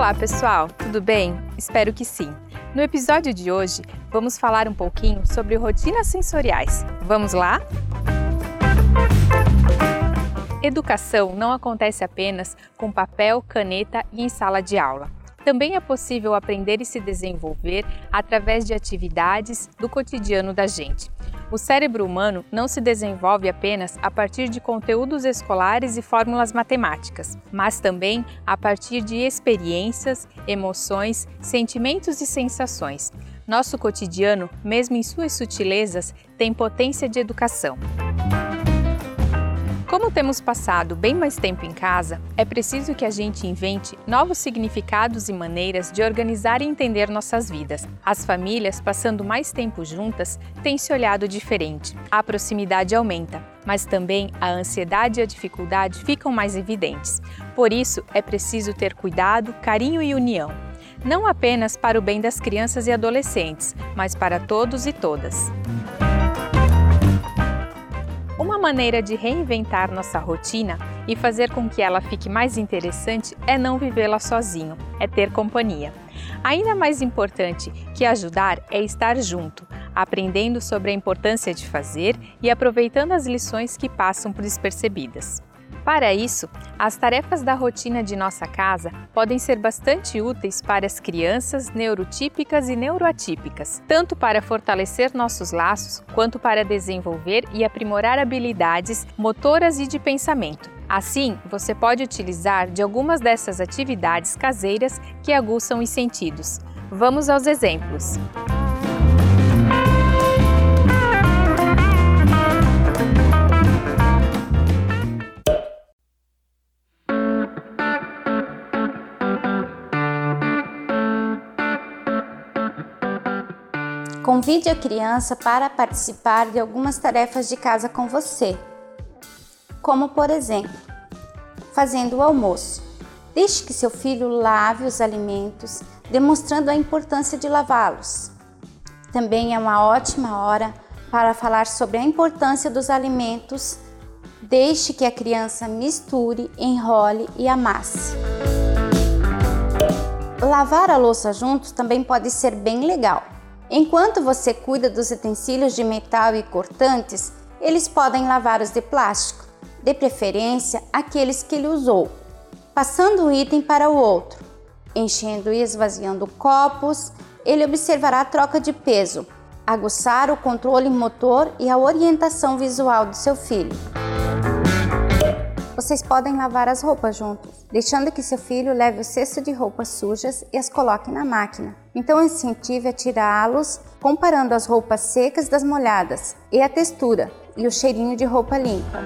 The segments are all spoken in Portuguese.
Olá, pessoal, tudo bem? Espero que sim. No episódio de hoje, vamos falar um pouquinho sobre rotinas sensoriais. Vamos lá? Educação não acontece apenas com papel, caneta e em sala de aula. Também é possível aprender e se desenvolver através de atividades do cotidiano da gente. O cérebro humano não se desenvolve apenas a partir de conteúdos escolares e fórmulas matemáticas, mas também a partir de experiências, emoções, sentimentos e sensações. Nosso cotidiano, mesmo em suas sutilezas, tem potência de educação. Como temos passado bem mais tempo em casa, é preciso que a gente invente novos significados e maneiras de organizar e entender nossas vidas. As famílias, passando mais tempo juntas, têm se olhado diferente. A proximidade aumenta, mas também a ansiedade e a dificuldade ficam mais evidentes. Por isso, é preciso ter cuidado, carinho e união. Não apenas para o bem das crianças e adolescentes, mas para todos e todas. Maneira de reinventar nossa rotina e fazer com que ela fique mais interessante é não vivê-la sozinho, é ter companhia. Ainda mais importante que ajudar é estar junto, aprendendo sobre a importância de fazer e aproveitando as lições que passam por despercebidas. Para isso, as tarefas da rotina de nossa casa podem ser bastante úteis para as crianças neurotípicas e neuroatípicas, tanto para fortalecer nossos laços quanto para desenvolver e aprimorar habilidades motoras e de pensamento. Assim, você pode utilizar de algumas dessas atividades caseiras que aguçam os sentidos. Vamos aos exemplos. Convide a criança para participar de algumas tarefas de casa com você, como por exemplo, fazendo o almoço. Deixe que seu filho lave os alimentos, demonstrando a importância de lavá-los. Também é uma ótima hora para falar sobre a importância dos alimentos. Deixe que a criança misture, enrole e amasse. Lavar a louça juntos também pode ser bem legal. Enquanto você cuida dos utensílios de metal e cortantes, eles podem lavar os de plástico, de preferência aqueles que ele usou, passando um item para o outro, enchendo e esvaziando copos. Ele observará a troca de peso, aguçar o controle motor e a orientação visual do seu filho. Vocês podem lavar as roupas juntos, deixando que seu filho leve o cesto de roupas sujas e as coloque na máquina. Então incentive a tirá-los, comparando as roupas secas das molhadas e a textura e o cheirinho de roupa limpa.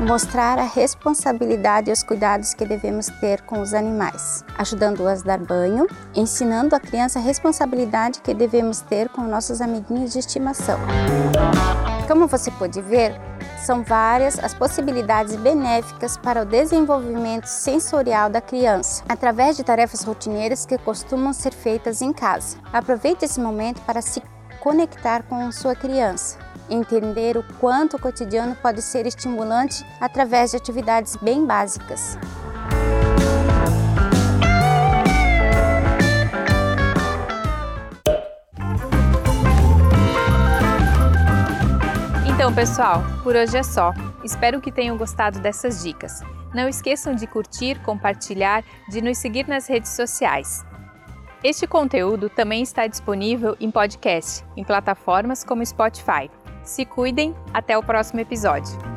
Mostrar a responsabilidade e os cuidados que devemos ter com os animais, ajudando-as a dar banho, ensinando a criança a responsabilidade que devemos ter com nossos amiguinhos de estimação. Como você pode ver, são várias as possibilidades benéficas para o desenvolvimento sensorial da criança, através de tarefas rotineiras que costumam ser feitas em casa. Aproveite esse momento para se conectar com sua criança, entender o quanto o cotidiano pode ser estimulante através de atividades bem básicas. Então, pessoal, por hoje é só. Espero que tenham gostado dessas dicas. Não esqueçam de curtir, compartilhar, de nos seguir nas redes sociais. Este conteúdo também está disponível em podcast, em plataformas como Spotify. Se cuidem, até o próximo episódio.